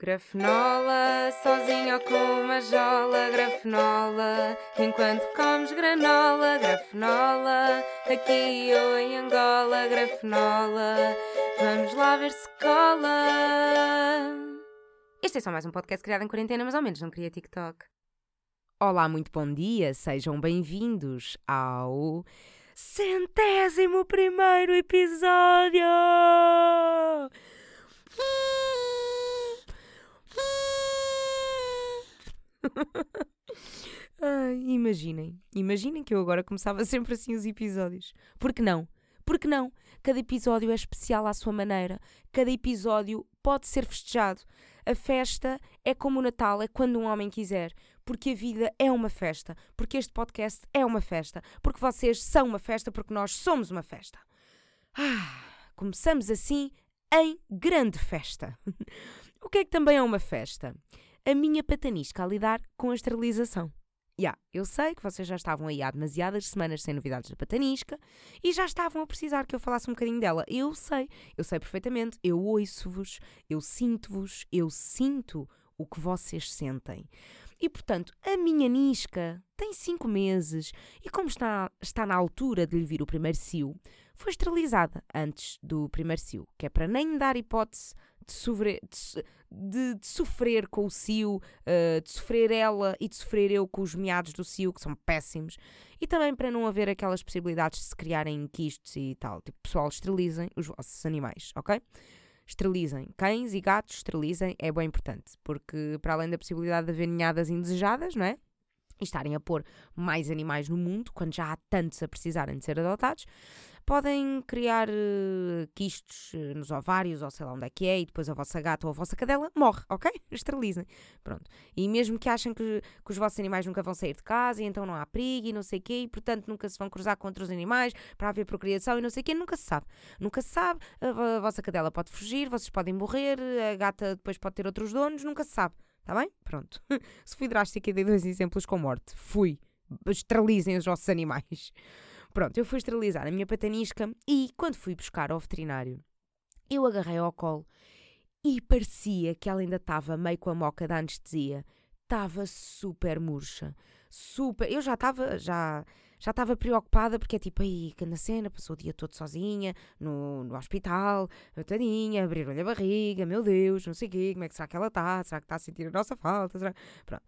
Grafenola, sozinho ou com uma jola, grafenola, enquanto comes granola, grafenola, aqui ou em Angola, grafenola, vamos lá ver se cola. Este é só mais um podcast criado em quarentena, mas ao menos não queria TikTok. Olá, muito bom dia, sejam bem-vindos ao centésimo primeiro episódio! Ai, imaginem, imaginem que eu agora começava sempre assim os episódios. Por que não? Por que não? Cada episódio é especial à sua maneira. Cada episódio pode ser festejado. A festa é como o Natal, é quando um homem quiser. Porque a vida é uma festa. Porque este podcast é uma festa. Porque vocês são uma festa. Porque nós somos uma festa. Ah, começamos assim em grande festa. o que é que também é uma festa? A minha patanisca a lidar com a esterilização. Já, yeah, eu sei que vocês já estavam aí há demasiadas semanas sem novidades da patanisca e já estavam a precisar que eu falasse um bocadinho dela. Eu sei, eu sei perfeitamente, eu ouço-vos, eu sinto-vos, eu sinto o que vocês sentem. E portanto, a minha Nisca tem cinco meses e, como está, está na altura de lhe vir o primeiro cio, foi esterilizada antes do primeiro cio, que é para nem dar hipótese de sofrer, de, de sofrer com o cio, uh, de sofrer ela e de sofrer eu com os meados do cio, que são péssimos, e também para não haver aquelas possibilidades de se criarem quistos e tal. Tipo, pessoal, esterilizem os vossos animais, ok? Esterilizem cães e gatos, esterilizem, é bem importante, porque para além da possibilidade de haver ninhadas indesejadas, não é? E estarem a pôr mais animais no mundo, quando já há tantos a precisarem de ser adotados, podem criar uh, quistos uh, nos ovários ou sei lá onde é que é, e depois a vossa gata ou a vossa cadela morre, ok? Esterilizem. Pronto. E mesmo que achem que, que, os vossos animais nunca vão sair de casa e então não há perigo e não sei o quê, e portanto nunca se vão cruzar com outros animais para haver procriação e não sei o quê, nunca se sabe. Nunca se sabe. A, a vossa cadela pode fugir, vocês podem morrer, a gata depois pode ter outros donos, nunca se sabe. Está bem? Pronto. se fui drástica e dei dois exemplos com morte. Fui. Esterilizem os vossos animais. Pronto, eu fui esterilizar a minha patanisca e quando fui buscar ao veterinário, eu agarrei ao colo e parecia que ela ainda estava meio com a moca da anestesia. Estava super murcha. Super. Eu já estava, já já estava preocupada porque é tipo, aí, que na cena, passou o dia todo sozinha, no, no hospital, tadinha, abriram-lhe a barriga, meu Deus, não sei o quê, como é que será que ela está? Será que está a sentir a nossa falta? Será? Pronto.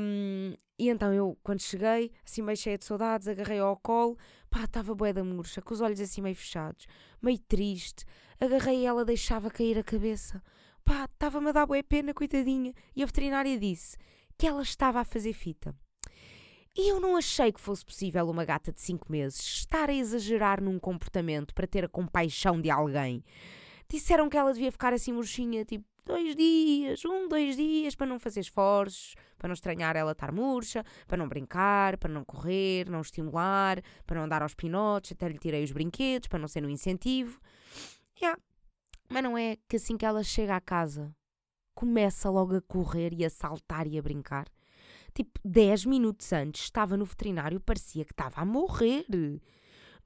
Um, e então eu, quando cheguei, assim meio cheia de saudades, agarrei ao colo, pá, estava bué da murcha, com os olhos assim meio fechados, meio triste, agarrei ela deixava cair a cabeça. Pá, estava-me a dar bué pena, coitadinha. E a veterinária disse que ela estava a fazer fita. E eu não achei que fosse possível uma gata de 5 meses estar a exagerar num comportamento para ter a compaixão de alguém. Disseram que ela devia ficar assim murchinha, tipo, dois dias, um, dois dias, para não fazer esforços, para não estranhar ela estar murcha, para não brincar, para não correr, não estimular, para não dar aos pinotes, até lhe tirei os brinquedos, para não ser no incentivo. Yeah. Mas não é que assim que ela chega à casa, começa logo a correr e a saltar e a brincar tipo 10 minutos antes, estava no veterinário, parecia que estava a morrer.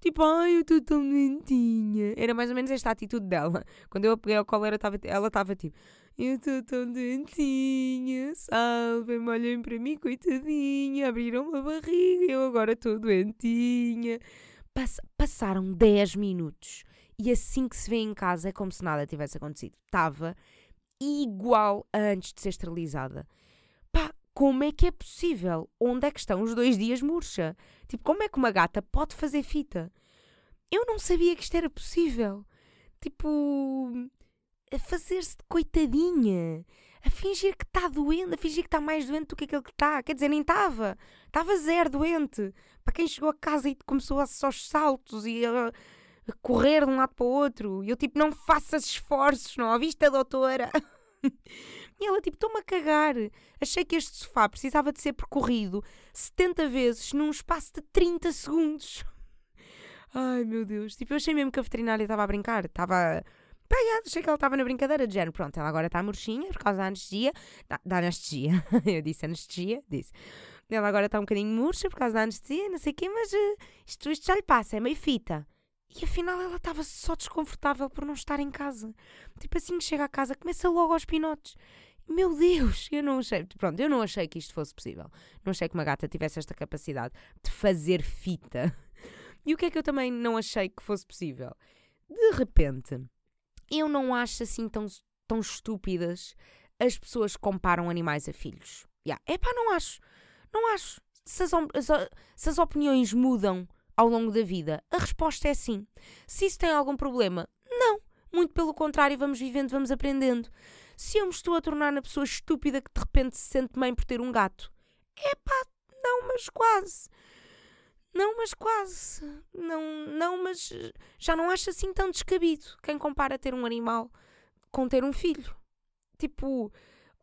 Tipo, ai, eu estou tão doentinha. Era mais ou menos esta atitude dela. Quando eu a peguei ao colo, ela estava tipo, eu estou tão doentinha, salvem-me, olhem para mim, coitadinha, abriram a barriga, eu agora estou doentinha. Pass passaram 10 minutos e assim que se vê em casa é como se nada tivesse acontecido. Estava igual a antes de ser esterilizada. Como é que é possível? Onde é que estão os dois dias murcha? Tipo, como é que uma gata pode fazer fita? Eu não sabia que isto era possível. Tipo, a fazer-se de coitadinha, a fingir que está doente, a fingir que está mais doente do que aquele que está. Quer dizer, nem estava. Estava zero doente. Para quem chegou a casa e começou a só os saltos e a, a correr de um lado para o outro. E eu, tipo, não faças esforços, não ouviste a doutora? E ela, tipo, estou-me a cagar. Achei que este sofá precisava de ser percorrido 70 vezes num espaço de 30 segundos. Ai, meu Deus. Tipo, eu achei mesmo que a veterinária estava a brincar. Estava... Pá, achei que ela estava na brincadeira de género. Pronto, ela agora está murchinha por causa da anestesia. Da, da anestesia. eu disse anestesia, disse. Ela agora está um bocadinho murcha por causa da anestesia, não sei o quê, mas uh, isto, isto já lhe passa, é meio fita. E afinal ela estava só desconfortável por não estar em casa. Tipo assim que chega a casa, começa logo aos pinotes. Meu Deus, eu não achei, pronto, eu não achei que isto fosse possível. Não achei que uma gata tivesse esta capacidade de fazer fita. E o que é que eu também não achei que fosse possível? De repente, eu não acho assim tão, tão estúpidas as pessoas que comparam animais a filhos. Yeah. Epá, não acho. Não acho. Se as, se as opiniões mudam ao longo da vida, a resposta é sim. Se isso tem algum problema, não. Muito pelo contrário, vamos vivendo, vamos aprendendo. Se eu me estou a tornar na pessoa estúpida que de repente se sente bem por ter um gato, epá, não, mas quase. Não, mas quase. Não, não, mas já não acho assim tão descabido quem compara ter um animal com ter um filho. Tipo,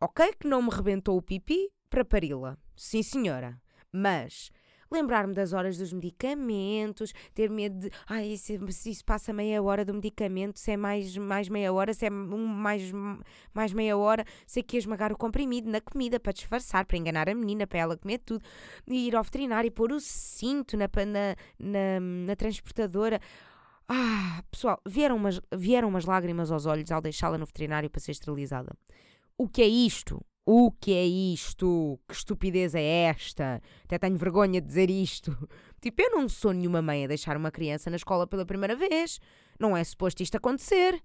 ok que não me rebentou o pipi para pari-la. Sim, senhora. Mas lembrar-me das horas dos medicamentos, ter medo de, ai, se, se isso passa meia hora do medicamento, se é mais, mais meia hora, se é um, mais, mais meia hora, sei que esmagar o comprimido na comida para disfarçar, para enganar a menina, para ela comer tudo, e ir ao veterinário e pôr o cinto na, na, na, na transportadora. Ah, pessoal, vieram umas, vieram umas lágrimas aos olhos ao deixá-la no veterinário para ser esterilizada. O que é isto? O que é isto? Que estupidez é esta? Até tenho vergonha de dizer isto. Tipo, eu não sou nenhuma mãe a deixar uma criança na escola pela primeira vez. Não é suposto isto acontecer.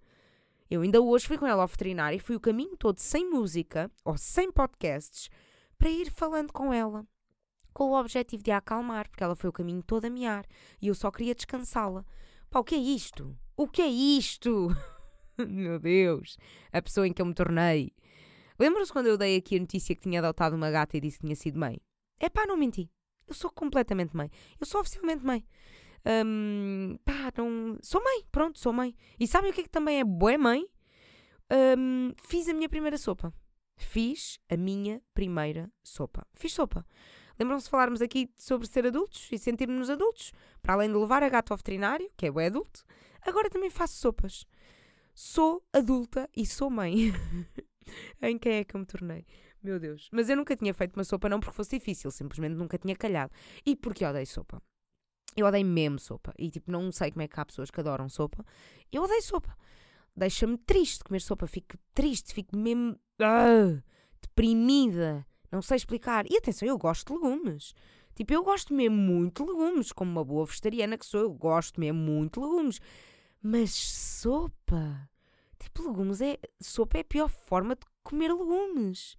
Eu ainda hoje fui com ela ao veterinário e fui o caminho todo sem música ou sem podcasts para ir falando com ela. Com o objetivo de a acalmar, porque ela foi o caminho todo a miar e eu só queria descansá-la. Pá, o que é isto? O que é isto? Meu Deus, a pessoa em que eu me tornei. Lembram-se quando eu dei aqui a notícia que tinha adotado uma gata e disse que tinha sido mãe? É pá, não menti. Eu sou completamente mãe. Eu sou oficialmente mãe. Um, pá, não. Sou mãe, pronto, sou mãe. E sabem o que é que também é boa mãe? Um, fiz a minha primeira sopa. Fiz a minha primeira sopa. Fiz sopa. Lembram-se de falarmos aqui sobre ser adultos e sentirmos-nos adultos? Para além de levar a gata ao veterinário, que é o adulto, agora também faço sopas. Sou adulta e sou mãe. em quem é que eu me tornei? Meu Deus. Mas eu nunca tinha feito uma sopa, não porque fosse difícil, simplesmente nunca tinha calhado. E porque odeio sopa. Eu odeio mesmo sopa. E tipo, não sei como é que há pessoas que adoram sopa. Eu odeio sopa. Deixa-me triste comer sopa. Fico triste, fico mesmo. Uh, deprimida. Não sei explicar. E atenção, eu gosto de legumes. Tipo, eu gosto mesmo muito de legumes. Como uma boa vegetariana que sou, eu gosto mesmo muito de legumes. Mas sopa. Tipo, legumes é. Sopa é a pior forma de comer legumes.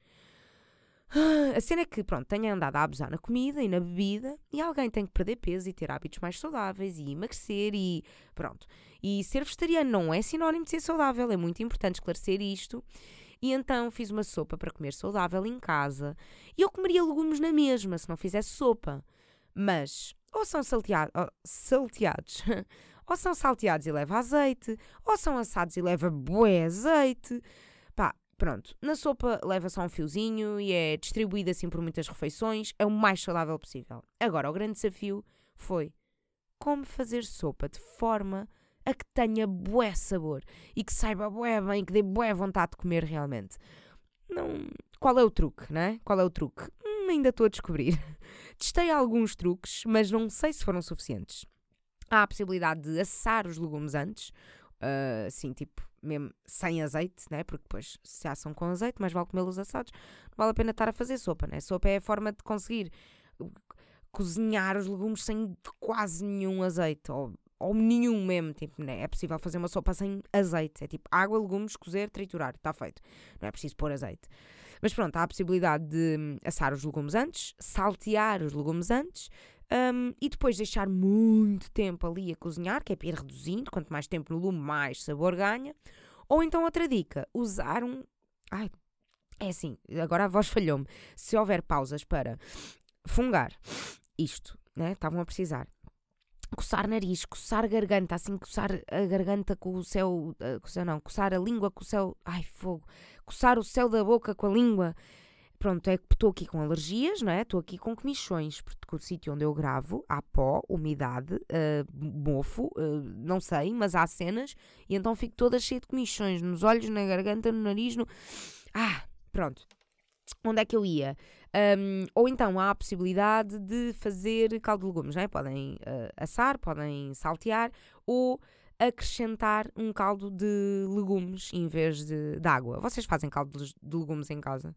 A cena é que, pronto, tenho andado a abusar na comida e na bebida e alguém tem que perder peso e ter hábitos mais saudáveis e emagrecer e pronto. E ser vegetariano não é sinónimo de ser saudável, é muito importante esclarecer isto. E então fiz uma sopa para comer saudável em casa e eu comeria legumes na mesma se não fizesse sopa. Mas ou são salteado, salteados ou são salteados e leva azeite, ou são assados e leva bué azeite. Pá, pronto. Na sopa leva só um fiozinho e é distribuída assim por muitas refeições. É o mais saudável possível. Agora, o grande desafio foi como fazer sopa de forma a que tenha bué sabor e que saiba bué bem, que dê bué vontade de comer realmente. Não... Qual é o truque, né? Qual é o truque? Hum, ainda estou a descobrir. Testei alguns truques, mas não sei se foram suficientes. Há a possibilidade de assar os legumes antes, uh, assim, tipo, mesmo sem azeite, né? Porque depois se assam com azeite, mas vale comê-los assados. Não vale a pena estar a fazer sopa, né? Sopa é a forma de conseguir cozinhar os legumes sem quase nenhum azeite, ou, ou nenhum mesmo, tipo, né? É possível fazer uma sopa sem azeite. É tipo água, legumes, cozer, triturar, está feito. Não é preciso pôr azeite. Mas pronto, há a possibilidade de assar os legumes antes, saltear os legumes antes, um, e depois deixar muito tempo ali a cozinhar, que é para ir reduzindo, quanto mais tempo no lume, mais sabor ganha. Ou então outra dica, usar um. Ai, é assim, agora a voz falhou-me. Se houver pausas para fungar isto, né? Estavam a precisar. Coçar nariz, coçar garganta, assim, coçar a garganta com o céu. Uh, coçar, não, coçar a língua com o céu. Ai, fogo. Coçar o céu da boca com a língua pronto, é que estou aqui com alergias, não é? Estou aqui com comichões, porque o sítio onde eu gravo há pó, umidade, uh, mofo, uh, não sei, mas há cenas, e então fico toda cheia de comichões nos olhos, na garganta, no nariz, no. Ah, pronto. Onde é que eu ia? Um, ou então há a possibilidade de fazer caldo de legumes, não é? Podem uh, assar, podem saltear, ou acrescentar um caldo de legumes em vez de, de água. Vocês fazem caldo de legumes em casa?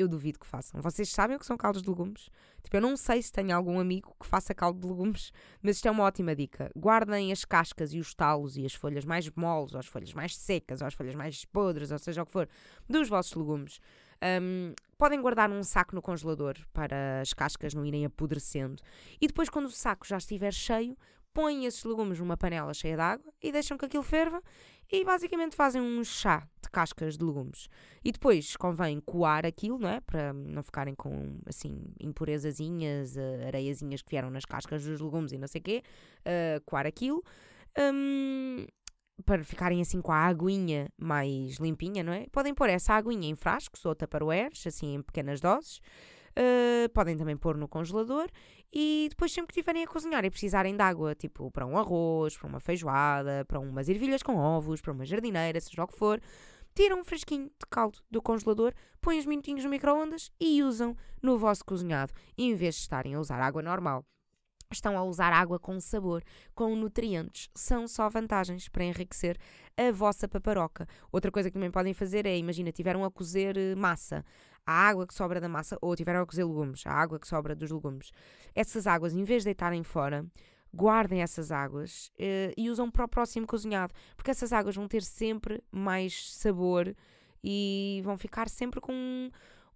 Eu duvido que façam. Vocês sabem o que são caldos de legumes? Tipo, eu não sei se tenho algum amigo que faça caldo de legumes, mas isto é uma ótima dica. Guardem as cascas e os talos e as folhas mais moles, ou as folhas mais secas, ou as folhas mais podres, ou seja o que for, dos vossos legumes. Um, podem guardar num saco no congelador para as cascas não irem apodrecendo. E depois, quando o saco já estiver cheio, põem esses legumes numa panela cheia de água e deixam que aquilo ferva e basicamente fazem um chá de cascas de legumes. E depois convém coar aquilo, não é? Para não ficarem com, assim, impurezazinhas, uh, areiazinhas que vieram nas cascas dos legumes e não sei o quê. Uh, coar aquilo. Um, para ficarem assim com a aguinha mais limpinha, não é? Podem pôr essa aguinha em frascos ou tupperwares, assim em pequenas doses. Uh, podem também pôr no congelador e depois sempre que estiverem a cozinhar e precisarem de água, tipo para um arroz, para uma feijoada, para umas ervilhas com ovos, para uma jardineira, seja o que for, tiram um fresquinho de caldo do congelador, põem os minutinhos no micro-ondas e usam no vosso cozinhado, em vez de estarem a usar água normal estão a usar água com sabor, com nutrientes. São só vantagens para enriquecer a vossa paparoca. Outra coisa que também podem fazer é, imagina, tiveram a cozer eh, massa, a água que sobra da massa, ou tiveram a cozer legumes, a água que sobra dos legumes. Essas águas, em vez de deitarem fora, guardem essas águas uh, e usam para o próximo cozinhado, porque essas águas vão ter sempre mais sabor e vão ficar sempre com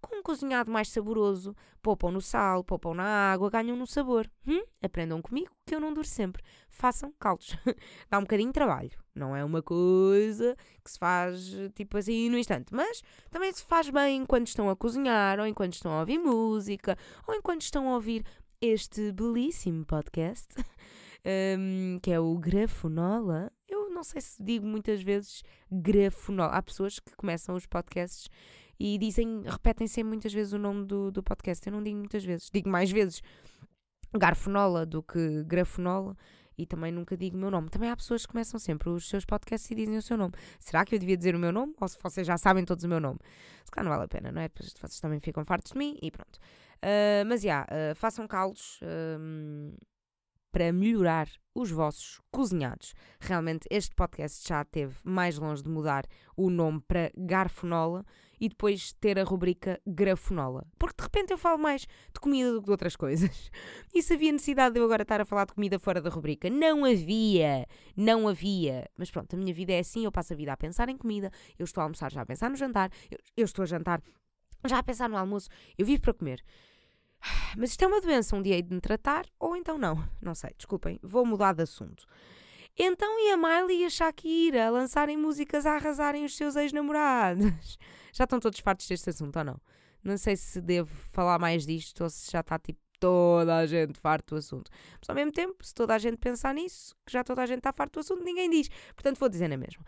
com um cozinhado mais saboroso, poupam no sal, poupam na água, ganham no sabor. Hum? Aprendam comigo que eu não duro sempre. Façam caldos. Dá um bocadinho de trabalho. Não é uma coisa que se faz tipo assim no instante, mas também se faz bem enquanto estão a cozinhar, ou enquanto estão a ouvir música, ou enquanto estão a ouvir este belíssimo podcast, um, que é o Grafonola. Eu não sei se digo muitas vezes Grafonola. Há pessoas que começam os podcasts e dizem, repetem sempre muitas vezes o nome do, do podcast. Eu não digo muitas vezes, digo mais vezes garfonola do que grafonola e também nunca digo o meu nome. Também há pessoas que começam sempre os seus podcasts e dizem o seu nome. Será que eu devia dizer o meu nome? Ou se vocês já sabem todos o meu nome? Se calhar não vale a pena, não é? Depois vocês também ficam fartos de mim e pronto. Uh, mas já, yeah, uh, façam caldos. Uh, para melhorar os vossos cozinhados. Realmente, este podcast já teve mais longe de mudar o nome para Garfonola e depois ter a rubrica Grafonola. Porque de repente eu falo mais de comida do que de outras coisas. E se havia necessidade de eu agora estar a falar de comida fora da rubrica? Não havia! Não havia! Mas pronto, a minha vida é assim, eu passo a vida a pensar em comida, eu estou a almoçar já a pensar no jantar, eu, eu estou a jantar já a pensar no almoço, eu vivo para comer. Mas isto é uma doença, um dia hei de me tratar, ou então não. Não sei, desculpem, vou mudar de assunto. Então e a Miley e a Shakira a lançarem músicas a arrasarem os seus ex-namorados? Já estão todos fartos deste assunto ou não? Não sei se devo falar mais disto ou se já está tipo toda a gente farto do assunto. Mas ao mesmo tempo, se toda a gente pensar nisso, que já toda a gente está farto do assunto, ninguém diz. Portanto, vou dizer na mesma.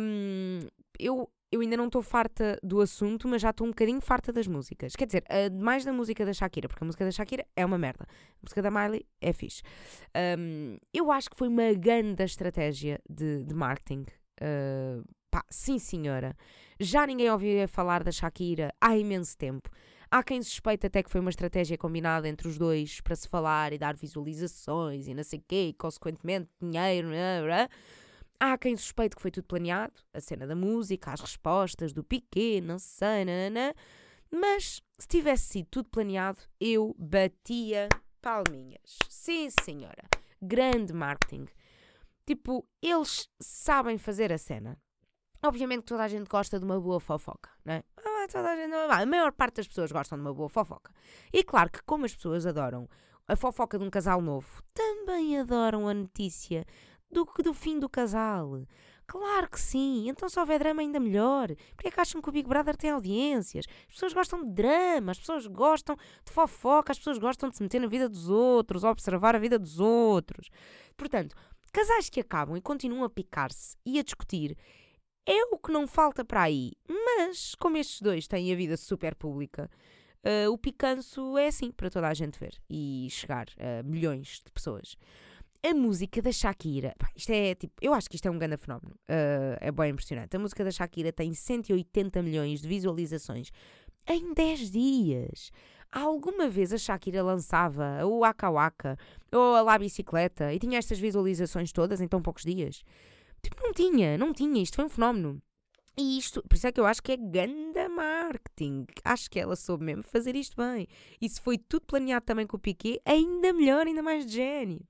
Um, eu eu ainda não estou farta do assunto, mas já estou um bocadinho farta das músicas. Quer dizer, mais da música da Shakira, porque a música da Shakira é uma merda. A música da Miley é fixe. Um, eu acho que foi uma grande estratégia de, de marketing. Uh, pá, sim, senhora. Já ninguém ouvia falar da Shakira há imenso tempo. Há quem suspeita até que foi uma estratégia combinada entre os dois para se falar e dar visualizações e não sei o quê, e consequentemente dinheiro. Blá, blá. Há quem suspeite que foi tudo planeado, a cena da música, as respostas do Piquet, não sei, nanana. mas se tivesse sido tudo planeado, eu batia palminhas. Sim, senhora. Grande marketing. Tipo, eles sabem fazer a cena. Obviamente toda a gente gosta de uma boa fofoca, não é? Ah, toda a, gente, a maior parte das pessoas gostam de uma boa fofoca. E claro que como as pessoas adoram a fofoca de um casal novo, também adoram a notícia do que do fim do casal. Claro que sim, então se houver drama ainda melhor. Porque é que acham que o Big Brother tem audiências? As pessoas gostam de drama, as pessoas gostam de fofoca, as pessoas gostam de se meter na vida dos outros, observar a vida dos outros. Portanto, casais que acabam e continuam a picar-se e a discutir é o que não falta para aí. Mas, como estes dois têm a vida super pública, uh, o picanço é assim para toda a gente ver e chegar a milhões de pessoas a música da Shakira, isto é tipo, eu acho que isto é um grande fenómeno, uh, é bem impressionante. A música da Shakira tem 180 milhões de visualizações em 10 dias. Alguma vez a Shakira lançava o Waka Waka ou a La Bicicleta e tinha estas visualizações todas em tão poucos dias? Tipo, não tinha, não tinha. Isto foi um fenómeno. E isto, por isso é que eu acho que é ganda marketing. Acho que ela soube mesmo fazer isto bem. Isso foi tudo planeado também com o Piquet, ainda melhor, ainda mais de gênio.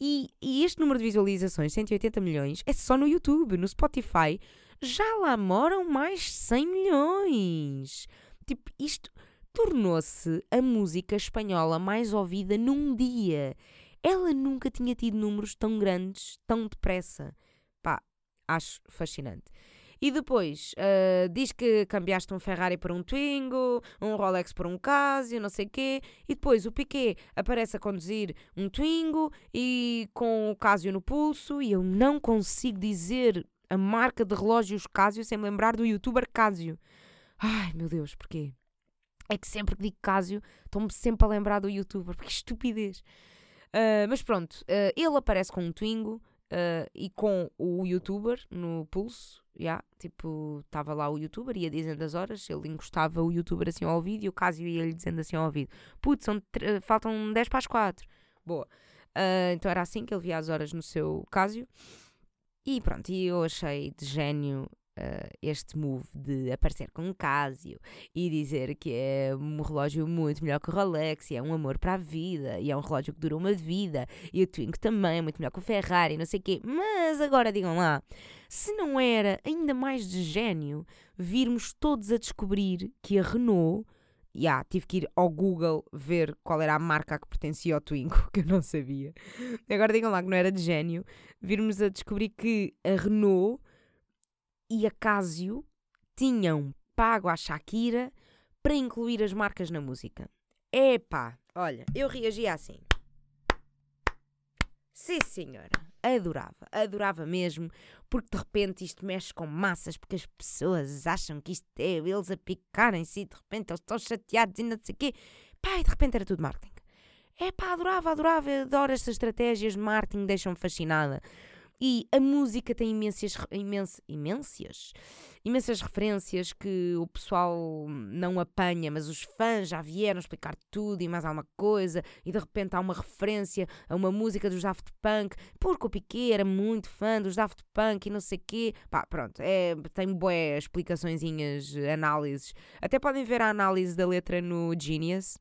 E, e, este número de visualizações, 180 milhões, é só no YouTube. No Spotify já lá moram mais 100 milhões. Tipo, isto tornou-se a música espanhola mais ouvida num dia. Ela nunca tinha tido números tão grandes, tão depressa. Pá, acho fascinante. E depois uh, diz que cambiaste um Ferrari por um Twingo, um Rolex por um Casio, não sei o quê. E depois o Piquet aparece a conduzir um Twingo e com o Casio no pulso. E eu não consigo dizer a marca de relógios Casio sem me lembrar do youtuber Casio. Ai meu Deus, porquê? É que sempre que digo Casio, estou-me sempre a lembrar do youtuber, porque estupidez. Uh, mas pronto, uh, ele aparece com um Twingo, Uh, e com o youtuber no pulso, yeah, tipo, estava lá o youtuber, ia dizendo as horas, ele encostava o youtuber assim ao ouvido e o caso ia-lhe dizendo assim ao ouvido: Putz, faltam 10 para as 4. Boa. Uh, então era assim que ele via as horas no seu Casio. E pronto, e eu achei de gênio uh, este move de aparecer com um Casio e dizer que é um relógio muito melhor que o Rolex e é um amor para a vida e é um relógio que dura uma vida e o Twingo também é muito melhor que o Ferrari não sei o quê. Mas agora digam lá, se não era ainda mais de gênio virmos todos a descobrir que a Renault yeah, tive que ir ao Google ver qual era a marca a que pertencia ao Twingo, que eu não sabia. Agora digam lá que não era de gênio, virmos a descobrir que a Renault e a Casio tinham pago à Shakira para incluir as marcas na música. Epá, olha, eu reagia assim. Sim, senhora. Adorava, adorava mesmo, porque de repente isto mexe com massas, porque as pessoas acham que isto é eles a picarem-se de repente eles estão chateados e não sei o quê. Pá, e de repente era tudo marketing. É pá, adorava, adorava, adoro estas estratégias de marketing, deixam-me fascinada. E a música tem imensas, imens, imensas, imensas referências que o pessoal não apanha, mas os fãs já vieram explicar tudo e mais alguma coisa, e de repente há uma referência a uma música dos Daft Punk, porque o Piquet era muito fã dos Daft Punk e não sei quê. Pá, pronto, é, tem boé explicaçõezinhas, análises. Até podem ver a análise da letra no Genius.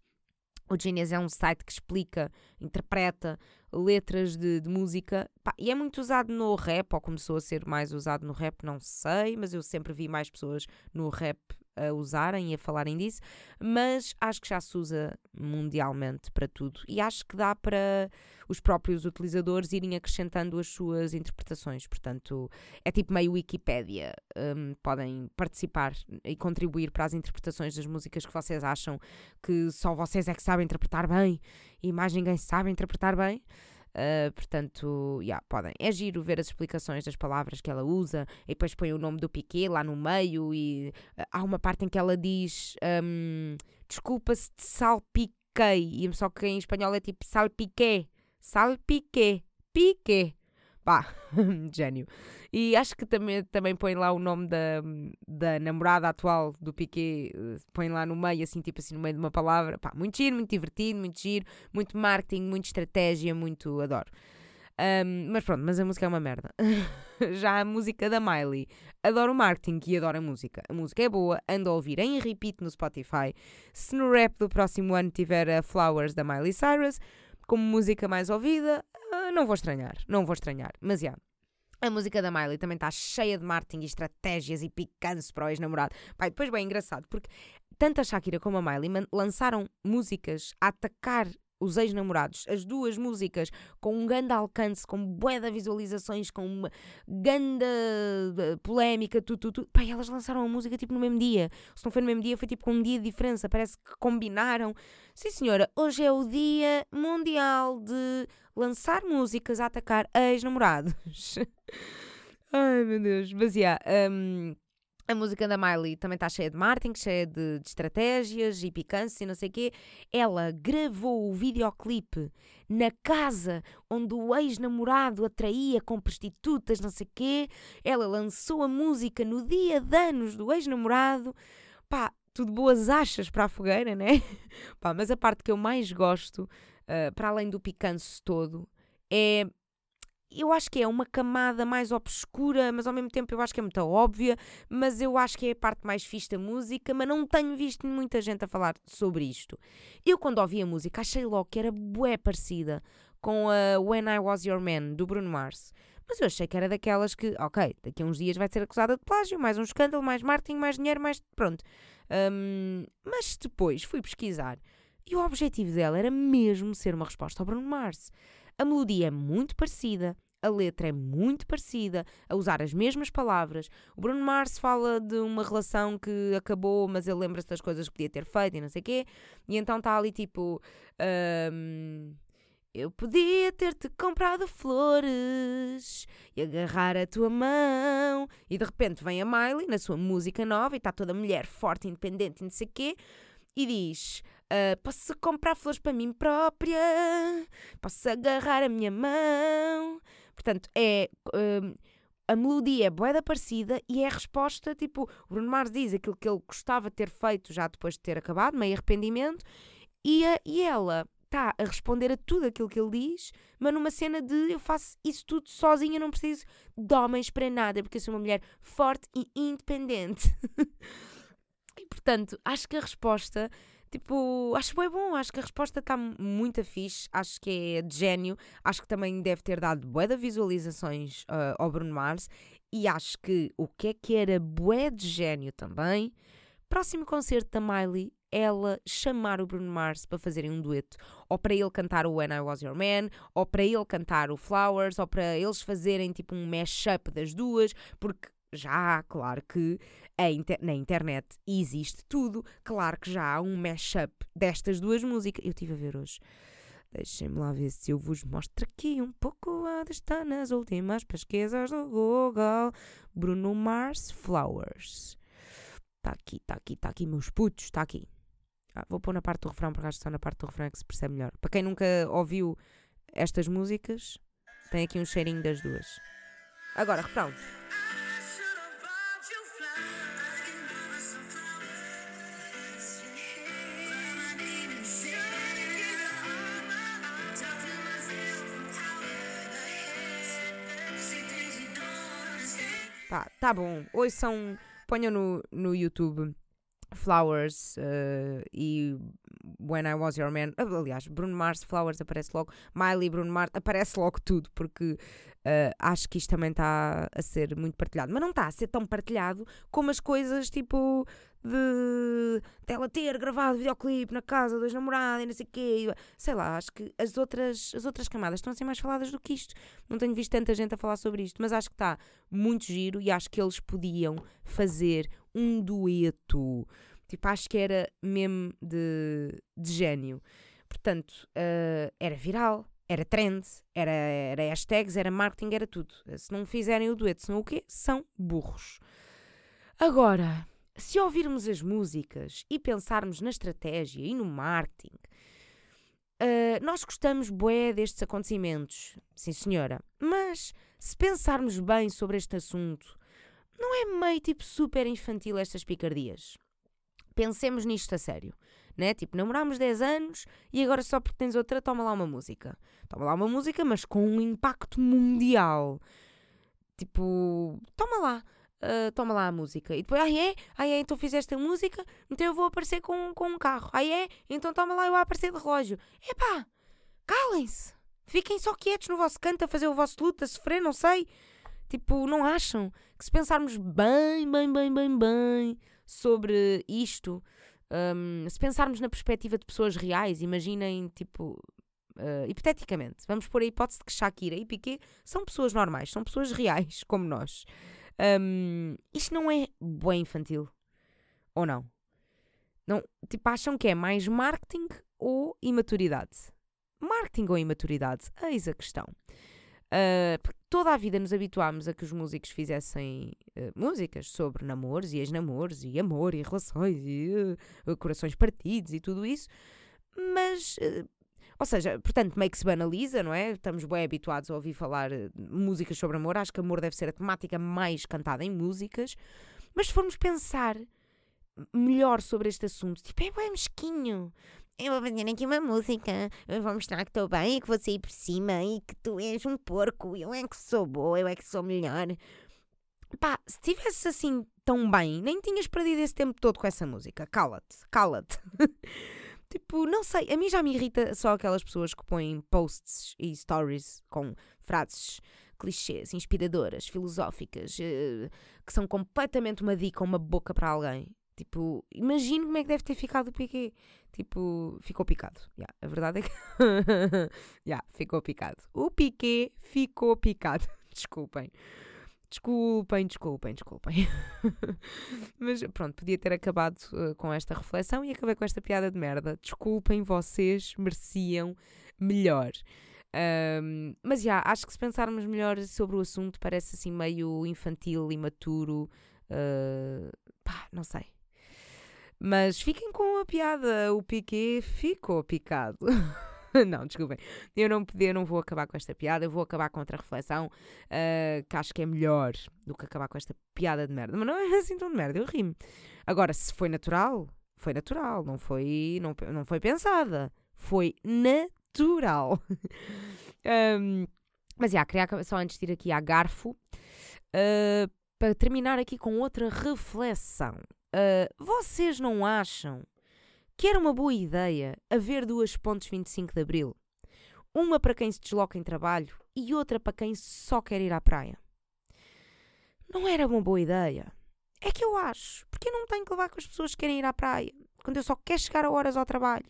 O Genius é um site que explica, interpreta letras de, de música. Pá, e é muito usado no rap, ou começou a ser mais usado no rap, não sei, mas eu sempre vi mais pessoas no rap a usarem e a falarem disso, mas acho que já se usa mundialmente para tudo e acho que dá para os próprios utilizadores irem acrescentando as suas interpretações. Portanto, é tipo meio Wikipédia. Um, podem participar e contribuir para as interpretações das músicas que vocês acham que só vocês é que sabem interpretar bem e mais ninguém sabe interpretar bem. Uh, portanto, yeah, podem. É giro ver as explicações das palavras que ela usa e depois põe o nome do Piquet lá no meio e uh, há uma parte em que ela diz um, desculpa se te salpiquei, e só que em espanhol é tipo salpiqué, salpiqué, piqué. Pá, gênio. E acho que também, também põe lá o nome da, da namorada atual do Piquet, eh, põe lá no meio, assim, tipo assim, no meio de uma palavra. Pá, muito giro, muito divertido, muito giro, muito marketing, muita estratégia, muito adoro. Um, mas pronto, mas a música é uma merda. Já a música da Miley. Adoro o marketing e adoro a música. A música é boa, ando a ouvir em repeat no Spotify. Se no rap do próximo ano tiver a Flowers da Miley Cyrus como música mais ouvida, ah, não vou estranhar, não vou estranhar. Mas já. Yeah, a música da Miley também está cheia de marketing e estratégias e picância para o ex-namorado. Pai, depois bem engraçado, porque tanto a Shakira como a Miley lançaram músicas a atacar os ex-namorados, as duas músicas com um grande alcance, com bué de visualizações, com uma grande eh, polémica, tudo, tudo, tudo. Pai, elas lançaram a música tipo no mesmo dia. Se não foi no mesmo dia, foi tipo com um dia de diferença. Parece que combinaram. Sim, senhora, hoje é o dia mundial de lançar músicas a atacar ex-namorados. Ai, meu Deus. Mas, yeah, um, a música da Miley também está cheia de marketing, cheia de, de, estratégias e picância e não sei o quê. Ela gravou o videoclipe na casa onde o ex-namorado atraía com prostitutas, não sei o quê. Ela lançou a música no dia de anos do ex-namorado. Pá, tudo boas achas para a fogueira, né? Pá, mas a parte que eu mais gosto, uh, para além do picância todo, é eu acho que é uma camada mais obscura, mas ao mesmo tempo eu acho que é muito óbvia, mas eu acho que é a parte mais fixe da música, mas não tenho visto muita gente a falar sobre isto. Eu quando ouvi a música achei logo que era bué parecida com a When I Was Your Man, do Bruno Mars. Mas eu achei que era daquelas que, ok, daqui a uns dias vai ser acusada de plágio, mais um escândalo, mais marketing, mais dinheiro, mais. pronto. Um, mas depois fui pesquisar e o objetivo dela era mesmo ser uma resposta ao Bruno Mars. A melodia é muito parecida, a letra é muito parecida, a usar as mesmas palavras. O Bruno Mars fala de uma relação que acabou, mas ele lembra-se das coisas que podia ter feito e não sei o quê. E então está ali tipo. Um, eu podia ter-te comprado flores e agarrar a tua mão. E de repente vem a Miley na sua música nova e está toda mulher forte, independente e não sei o quê. E diz: Uh, posso comprar flores para mim própria, posso agarrar a minha mão. Portanto, é. Uh, a melodia é boeda parecida e é a resposta, tipo, o Bruno Mars diz aquilo que ele gostava de ter feito já depois de ter acabado, meio arrependimento, e, a, e ela está a responder a tudo aquilo que ele diz, mas numa cena de eu faço isso tudo sozinha, não preciso de homens para nada, porque eu sou uma mulher forte e independente. e portanto, acho que a resposta Tipo, acho bem bom, acho que a resposta está muito fixe, acho que é de gênio, acho que também deve ter dado bué de visualizações uh, ao Bruno Mars e acho que o que é que era bué de gênio também, próximo concerto da Miley, ela chamar o Bruno Mars para fazerem um dueto, ou para ele cantar o When I Was Your Man, ou para ele cantar o Flowers, ou para eles fazerem tipo um mashup das duas, porque já, claro que inter na internet existe tudo. Claro que já há um mashup destas duas músicas. Eu estive a ver hoje. Deixem-me lá ver se eu vos mostro aqui um pouco a está nas últimas pesquisas do Google. Bruno Mars Flowers. Está aqui, está aqui, está aqui, meus putos, está aqui. Ah, vou pôr na parte do refrão, porque acho que só na parte do refrão é que se percebe melhor. Para quem nunca ouviu estas músicas, tem aqui um cheirinho das duas. Agora, refrão. Pá, tá bom. Hoje são. Ponham no, no YouTube Flowers uh, e When I Was Your Man. Aliás, Bruno Mars, Flowers aparece logo. Miley, Bruno Mars, aparece logo tudo, porque uh, acho que isto também está a ser muito partilhado. Mas não está a ser tão partilhado como as coisas tipo de dela ter gravado videoclipe na casa dos namorados e não sei o quê. Sei lá, acho que as outras, as outras camadas estão a ser mais faladas do que isto. Não tenho visto tanta gente a falar sobre isto, mas acho que está muito giro e acho que eles podiam fazer um dueto. Tipo, acho que era mesmo de, de gênio. Portanto, uh, era viral, era trend, era, era hashtags, era marketing, era tudo. Se não fizerem o dueto, são o quê? São burros. Agora, se ouvirmos as músicas e pensarmos na estratégia e no marketing, uh, nós gostamos bué destes acontecimentos, sim senhora. Mas se pensarmos bem sobre este assunto, não é meio tipo super infantil estas picardias? Pensemos nisto a sério. Né? Tipo, namorámos 10 anos e agora só porque tens outra, toma lá uma música. Toma lá uma música, mas com um impacto mundial. Tipo, toma lá uh, toma lá a música. E depois, ah é? Ah é? Então fizeste a música, então eu vou aparecer com, com um carro. Ah é? Então toma lá eu a aparecer de relógio. Epá, calem-se. Fiquem só quietos no vosso canto a fazer o vosso luto, a sofrer, não sei. Tipo, não acham que se pensarmos bem, bem, bem, bem, bem sobre isto, um, se pensarmos na perspectiva de pessoas reais, imaginem, tipo, Uh, hipoteticamente, vamos pôr a hipótese de que Shakira e Piquet são pessoas normais, são pessoas reais, como nós. Um, isto não é bem infantil? Ou não? não? Tipo, acham que é mais marketing ou imaturidade? Marketing ou imaturidade? Eis a questão. Uh, toda a vida nos habituámos a que os músicos fizessem uh, músicas sobre namoros e ex-namoros e amor e relações e uh, corações partidos e tudo isso, mas ou seja, portanto, meio que se banaliza, não é? Estamos bem habituados a ouvir falar músicas sobre amor. Acho que amor deve ser a temática mais cantada em músicas. Mas se formos pensar melhor sobre este assunto, tipo, é bem mesquinho. Eu vou fazer aqui uma música, eu vou mostrar que estou bem e que vou sair por cima e que tu és um porco, eu é que sou boa, eu é que sou melhor. Pá, se tivesse assim tão bem, nem tinhas perdido esse tempo todo com essa música. Cala-te, cala-te. tipo, não sei, a mim já me irrita só aquelas pessoas que põem posts e stories com frases clichês, inspiradoras, filosóficas, uh, que são completamente uma dica, uma boca para alguém. Tipo, imagino como é que deve ter ficado o Piqué. Tipo, ficou picado. Yeah, a verdade é que. yeah, ficou picado. O Piqué ficou picado. Desculpem. Desculpem, desculpem, desculpem. Mas pronto, podia ter acabado uh, com esta reflexão e acabei com esta piada de merda. Desculpem, vocês mereciam melhor. Um, mas já, acho que se pensarmos melhor sobre o assunto, parece assim meio infantil, imaturo. Uh, pá, não sei. Mas fiquem com a piada. O Piqué ficou picado. não, desculpem. Eu não, eu não vou acabar com esta piada. Eu vou acabar com outra reflexão uh, que acho que é melhor do que acabar com esta piada de merda. Mas não é assim tão de merda. Eu rimo. Agora, se foi natural, foi natural. Não foi, não, não foi pensada. Foi natural. um, mas já, queria só antes de ir aqui a garfo. Uh, para terminar aqui com outra reflexão. Uh, vocês não acham que era uma boa ideia haver duas pontes 25 de Abril? Uma para quem se desloca em trabalho e outra para quem só quer ir à praia. Não era uma boa ideia. É que eu acho, porque eu não tenho que levar com as pessoas que querem ir à praia, quando eu só quero chegar a horas ao trabalho.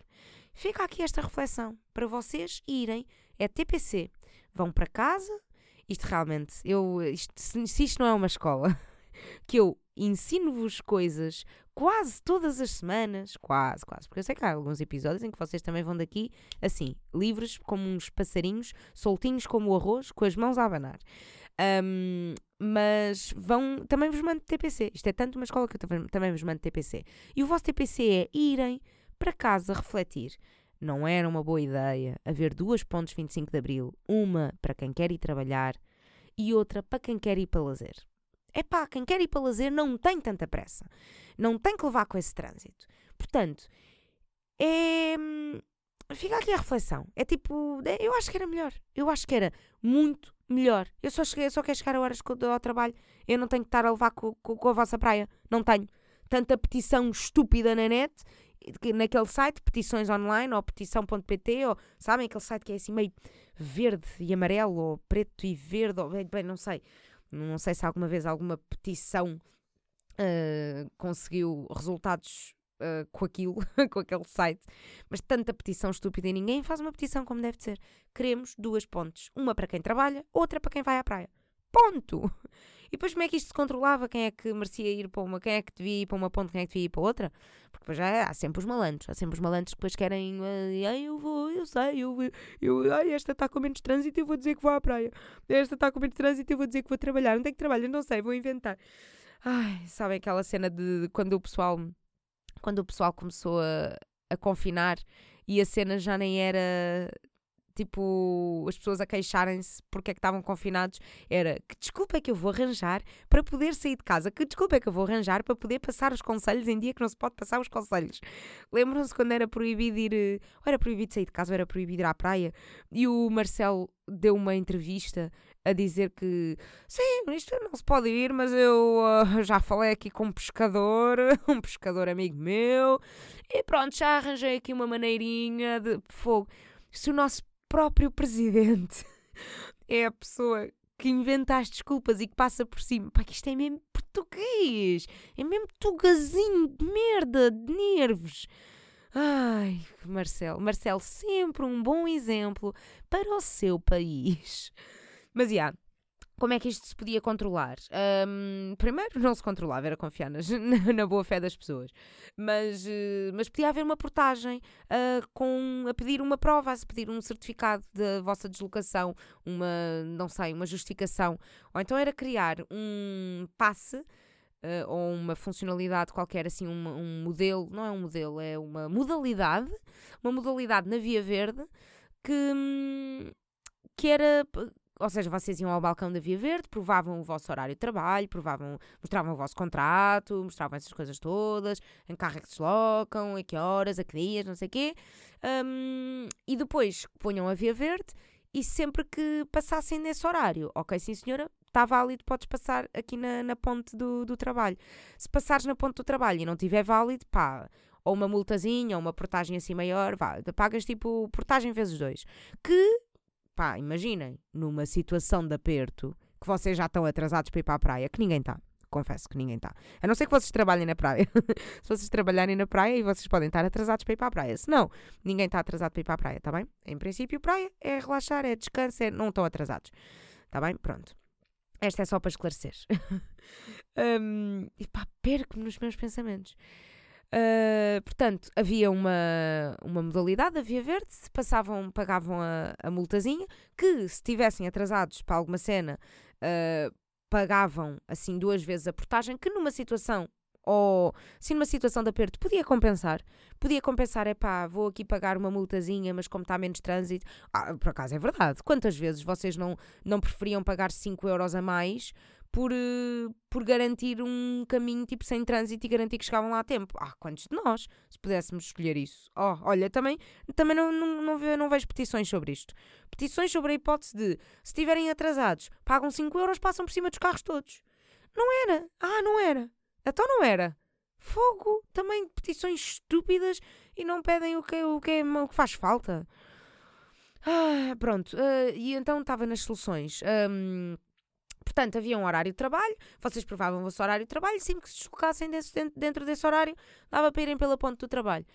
Fica aqui esta reflexão para vocês irem, é TPC, vão para casa. Isto realmente, eu, isto, se isto não é uma escola, que eu ensino-vos coisas quase todas as semanas, quase, quase, porque eu sei que há alguns episódios em que vocês também vão daqui assim, livres como uns passarinhos, soltinhos como o arroz, com as mãos a abanar. Um, mas vão, também vos mando TPC. Isto é tanto uma escola que eu também vos mando TPC. E o vosso TPC é irem para casa refletir. Não era uma boa ideia haver duas pontos 25 de Abril, uma para quem quer ir trabalhar e outra para quem quer ir para lazer. É pá, quem quer ir para lazer não tem tanta pressa. Não tem que levar com esse trânsito. Portanto, é. Fica aqui a reflexão. É tipo, é, eu acho que era melhor. Eu acho que era muito melhor. Eu só, cheguei, só quero chegar a horas ao trabalho. Eu não tenho que estar a levar com, com, com a vossa praia. Não tenho. Tanta petição estúpida na net naquele site, petições online ou petição.pt, ou sabem aquele site que é assim meio verde e amarelo, ou preto e verde, ou bem, não sei. Não sei se alguma vez alguma petição uh, conseguiu resultados uh, com aquilo, com aquele site, mas tanta petição estúpida e ninguém faz uma petição como deve ser. Queremos duas pontes, uma para quem trabalha, outra para quem vai à praia. Ponto! E depois como é que isto se controlava? Quem é que merecia ir para uma? Quem é que devia ir para uma ponte? Quem é que devia ir para outra? Porque depois já há sempre os malandros. Há sempre os malandros que depois querem. Ai, eu vou, eu sei, eu, eu, ai, esta está com menos trânsito, eu vou dizer que vou à praia. Esta está com menos trânsito, eu vou dizer que vou trabalhar. Onde é que trabalho? Não sei, vou inventar. Ai, sabem aquela cena de quando o pessoal. Quando o pessoal começou a, a confinar e a cena já nem era tipo, as pessoas a queixarem-se porque é que estavam confinados, era que desculpa é que eu vou arranjar para poder sair de casa, que desculpa é que eu vou arranjar para poder passar os conselhos em dia que não se pode passar os conselhos. Lembram-se quando era proibido ir, ou era proibido sair de casa, era proibido ir à praia, e o Marcelo deu uma entrevista a dizer que sim, isto não se pode ir, mas eu uh, já falei aqui com um pescador, um pescador amigo meu, e pronto, já arranjei aqui uma maneirinha de fogo. Se o nosso próprio presidente é a pessoa que inventa as desculpas e que passa por cima. Pá, que isto é mesmo português. É mesmo tugazinho de merda, de nervos. Ai, Marcelo. Marcelo, sempre um bom exemplo para o seu país. Mas, já, yeah, como é que isto se podia controlar? Um, primeiro, não se controlava, era confiar na boa fé das pessoas. Mas, uh, mas podia haver uma portagem uh, com, a pedir uma prova, a pedir um certificado da vossa deslocação, uma, não sei, uma justificação. Ou então era criar um passe uh, ou uma funcionalidade qualquer, assim, um, um modelo, não é um modelo, é uma modalidade, uma modalidade na Via Verde que, que era ou seja, vocês iam ao balcão da Via Verde, provavam o vosso horário de trabalho, provavam, mostravam o vosso contrato, mostravam essas coisas todas, em que carro é que se deslocam, a que horas, a que dias, não sei o quê. Um, e depois ponham a Via Verde e sempre que passassem nesse horário, ok, sim senhora, está válido, podes passar aqui na, na ponte do, do trabalho. Se passares na ponte do trabalho e não tiver válido, pá, ou uma multazinha, ou uma portagem assim maior, vá, pagas tipo portagem vezes dois. Que, pá, imaginem, numa situação de aperto, que vocês já estão atrasados para ir para a praia, que ninguém está. Confesso que ninguém está. A não ser que vocês trabalhem na praia. Se vocês trabalharem na praia e vocês podem estar atrasados para ir para a praia. Se não, ninguém está atrasado para ir para a praia, está bem? Em princípio, praia é relaxar, é descanso, é... não estão atrasados. Está bem? Pronto. Esta é só para esclarecer. um, e pá, perco-me nos meus pensamentos. Uh, portanto, havia uma, uma modalidade, havia verde, passavam, pagavam a, a multazinha, que se estivessem atrasados para alguma cena, uh, pagavam assim duas vezes a portagem, que numa situação ou se numa situação de aperto podia compensar, podia compensar, é pá, vou aqui pagar uma multazinha, mas como está menos trânsito, ah, por acaso é verdade, quantas vezes vocês não, não preferiam pagar 5 euros a mais por, uh, por garantir um caminho tipo sem trânsito e garantir que chegavam lá a tempo. Ah, quantos de nós, se pudéssemos escolher isso? Oh, olha, também, também não, não, não, vejo, não vejo petições sobre isto. Petições sobre a hipótese de, se estiverem atrasados, pagam 5 euros, passam por cima dos carros todos. Não era. Ah, não era. Então não era. Fogo. Também petições estúpidas e não pedem o que, o que, é, o que faz falta. Ah, pronto. Uh, e então estava nas soluções. Um, Portanto, havia um horário de trabalho, vocês provavam o vosso horário de trabalho, sempre que se deslocassem desse, dentro desse horário, dava para irem pela ponte do trabalho.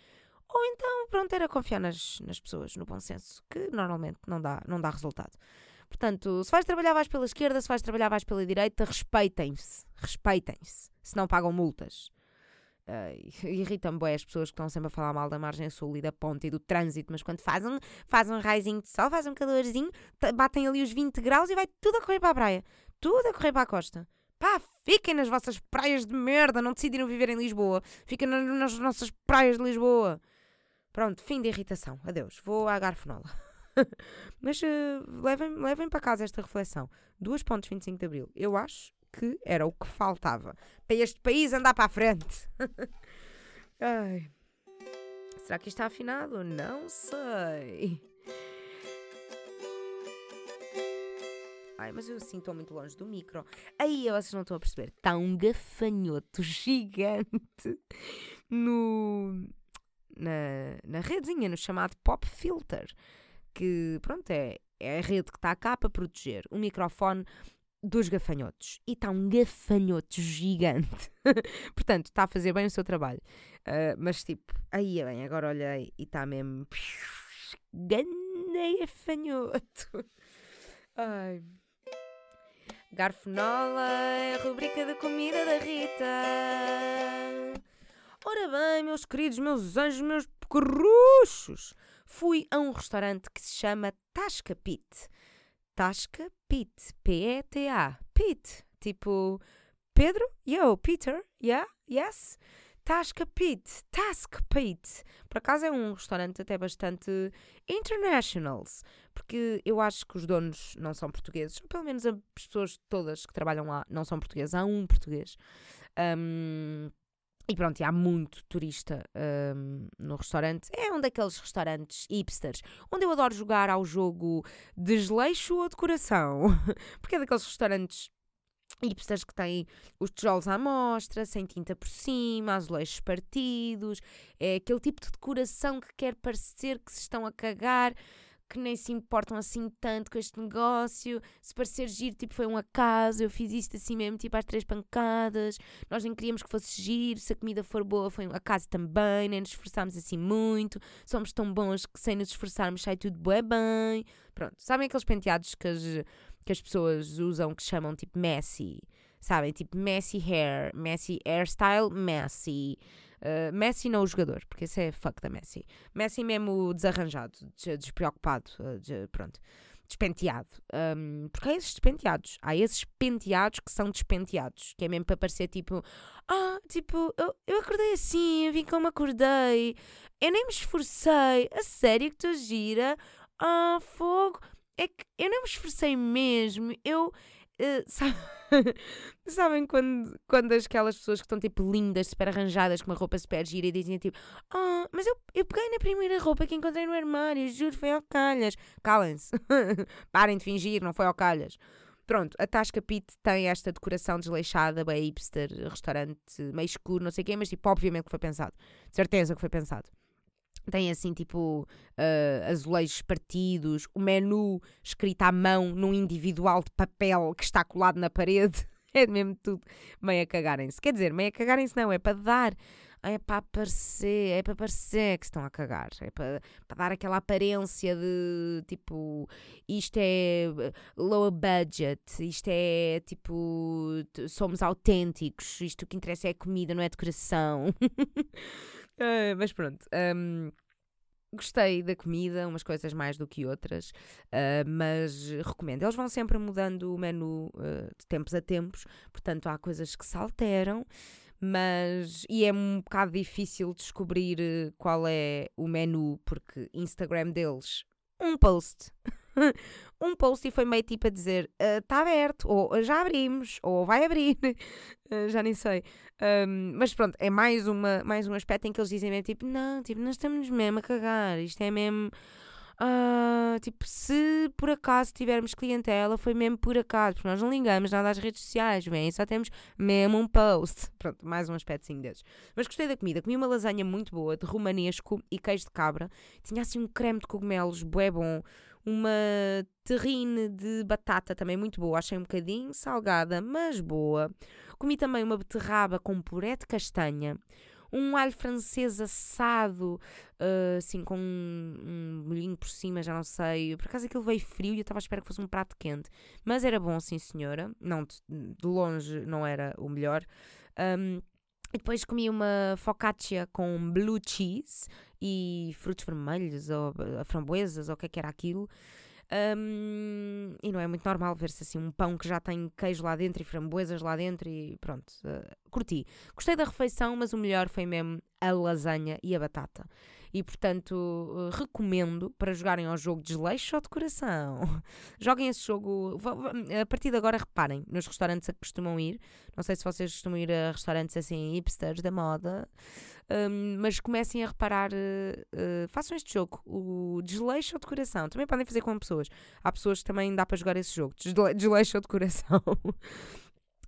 Ou então, pronto, era confiar nas, nas pessoas, no bom senso, que normalmente não dá, não dá resultado. Portanto, se vais trabalhar, vais pela esquerda, se vais trabalhar, vais pela direita, respeitem-se. Respeitem-se. Se não pagam multas. Uh, Irritam-me bem as pessoas que estão sempre a falar mal da margem sul e da ponte e do trânsito, mas quando fazem, fazem um raizinho de sol, fazem um calorzinho, batem ali os 20 graus e vai tudo a correr para a praia tudo a correr para a costa. Pá, fiquem nas vossas praias de merda, não decidiram viver em Lisboa. Fiquem nas nossas praias de Lisboa. Pronto, fim de irritação. Adeus, vou à garfonola. Mas uh, levem, levem para casa esta reflexão. 2.25 de Abril. Eu acho que era o que faltava para este país andar para a frente. Ai. Será que está afinado? Não sei. Ai, mas eu assim muito longe do micro. Aí vocês não estão a perceber. Está um gafanhoto gigante no, na, na redezinha, no chamado Pop Filter. Que, pronto, é, é a rede que está cá para proteger o microfone dos gafanhotos. E está um gafanhoto gigante. Portanto, está a fazer bem o seu trabalho. Uh, mas tipo, aí é bem, agora olhei e está mesmo. Ganda gafanhoto. Ai. Garfonola é a rubrica da comida da Rita. Ora bem, meus queridos, meus anjos, meus pequerruchos, fui a um restaurante que se chama Tasca Pit. Tasca Pit, P-E-T-A, Pit, tipo Pedro, yo, Peter, yeah, yes. Tasca Pit, Task Pit. Por acaso é um restaurante até bastante internationals, porque eu acho que os donos não são portugueses, ou pelo menos as pessoas todas que trabalham lá não são portugueses, há um português. Um, e pronto, e há muito turista um, no restaurante. É um daqueles restaurantes hipsters, onde eu adoro jogar ao jogo desleixo ou decoração. Porque é daqueles restaurantes hipsters que têm os tijolos à mostra, sem tinta por cima, azulejos partidos, é aquele tipo de decoração que quer parecer que se estão a cagar, que nem se importam assim tanto com este negócio, se parecer giro, tipo foi um acaso, eu fiz isto assim mesmo, tipo às três pancadas, nós nem queríamos que fosse giro, se a comida for boa foi um acaso também, nem nos esforçámos assim muito, somos tão bons que sem nos esforçarmos sai tudo bué bem, pronto, sabem aqueles penteados que as que as pessoas usam que chamam tipo messy, sabem? Tipo messy hair, messy hairstyle, messy. Uh, Messi não o jogador, porque esse é fuck da Messi. Messi mesmo desarranjado, despreocupado, uh, de, pronto, despenteado. Um, porque há esses despenteados. Há esses penteados que são despenteados, que é mesmo para parecer tipo, ah, tipo, eu, eu acordei assim, eu vim como acordei, eu nem me esforcei, a sério que tu gira, ah, fogo é que eu não me esforcei mesmo. Eu. Uh, sabe, sabem quando, quando aquelas pessoas que estão tipo lindas, super arranjadas, com uma roupa super gira e dizem tipo: Ah, mas eu, eu peguei na primeira roupa que encontrei no armário, juro, foi ao calhas. Calem-se, parem de fingir, não foi ao calhas. Pronto, a Tasca Pit tem esta decoração desleixada, bem hipster, restaurante meio escuro, não sei o quê, mas tipo, obviamente que foi pensado. De certeza que foi pensado. Tem assim, tipo, uh, azulejos partidos, o menu escrito à mão num individual de papel que está colado na parede. É mesmo tudo meio a cagarem-se. Quer dizer, meio a cagarem-se não, é para dar. É para aparecer, é para parecer que estão a cagar. É para, para dar aquela aparência de tipo, isto é low budget, isto é tipo, somos autênticos, isto o que interessa é a comida, não é a decoração. Uh, mas pronto. Um, gostei da comida, umas coisas mais do que outras, uh, mas recomendo. Eles vão sempre mudando o menu uh, de tempos a tempos, portanto há coisas que se alteram, mas e é um bocado difícil descobrir qual é o menu, porque Instagram deles, um post. um post e foi meio tipo a dizer está uh, aberto, ou já abrimos, ou vai abrir, uh, já nem sei. Um, mas pronto, é mais, uma, mais um aspecto em que eles dizem mesmo tipo, não, tipo, nós estamos mesmo a cagar, isto é mesmo. Uh, tipo, se por acaso tivermos clientela, foi mesmo por acaso, porque nós não ligamos nada às redes sociais, bem, só temos mesmo um post. Pronto, mais um aspectozinho desses. Mas gostei da comida, comi uma lasanha muito boa, de romanesco e queijo de cabra, tinha assim um creme de cogumelos, bué bom uma terrine de batata também muito boa, achei um bocadinho salgada, mas boa. Comi também uma beterraba com puré de castanha, um alho francês assado, uh, assim com um, um molhinho por cima, já não sei. Por acaso aquilo veio frio e eu estava à espera que fosse um prato quente, mas era bom, sim senhora. Não, de, longe não era o melhor. Um, e depois comi uma focaccia com blue cheese e frutos vermelhos ou eh, framboesas ou o que é que era aquilo. Um, e não é muito normal ver-se assim um pão que já tem queijo lá dentro e framboesas lá dentro e pronto, uh, curti. Gostei da refeição, mas o melhor foi mesmo a lasanha e a batata e, portanto, eh, recomendo para jogarem ao jogo Desleixo ou Decoração. Joguem esse jogo. A partir de agora, reparem nos restaurantes a que costumam ir. Não sei se vocês costumam ir a restaurantes assim hipsters da moda, um, mas comecem a reparar. Uh, uh, façam este jogo, o Desleixo ou Decoração. Também podem fazer com pessoas. Há pessoas que também dá para jogar esse jogo, Desleixo ou Decoração.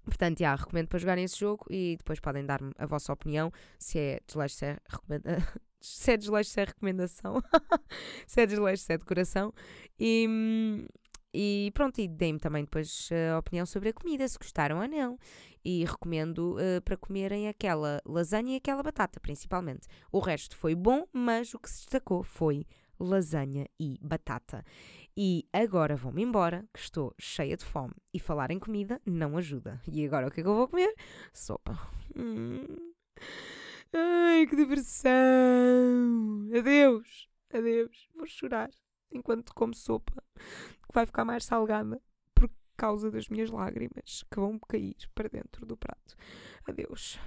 Portanto, já, recomendo para jogarem esse jogo e depois podem dar-me a vossa opinião se é desleixo, se é recomenda se é desleixo, se é recomendação, se é desleixo, se é decoração. E, e pronto, e deem-me também depois a opinião sobre a comida, se gostaram ou não. E recomendo uh, para comerem aquela lasanha e aquela batata, principalmente. O resto foi bom, mas o que se destacou foi lasanha e batata. E agora vou-me embora, que estou cheia de fome. E falar em comida não ajuda. E agora o que é que eu vou comer? Sopa. Hum. Ai, que diversão! Adeus! Adeus! Vou chorar enquanto como sopa, que vai ficar mais salgada por causa das minhas lágrimas que vão cair para dentro do prato. Adeus.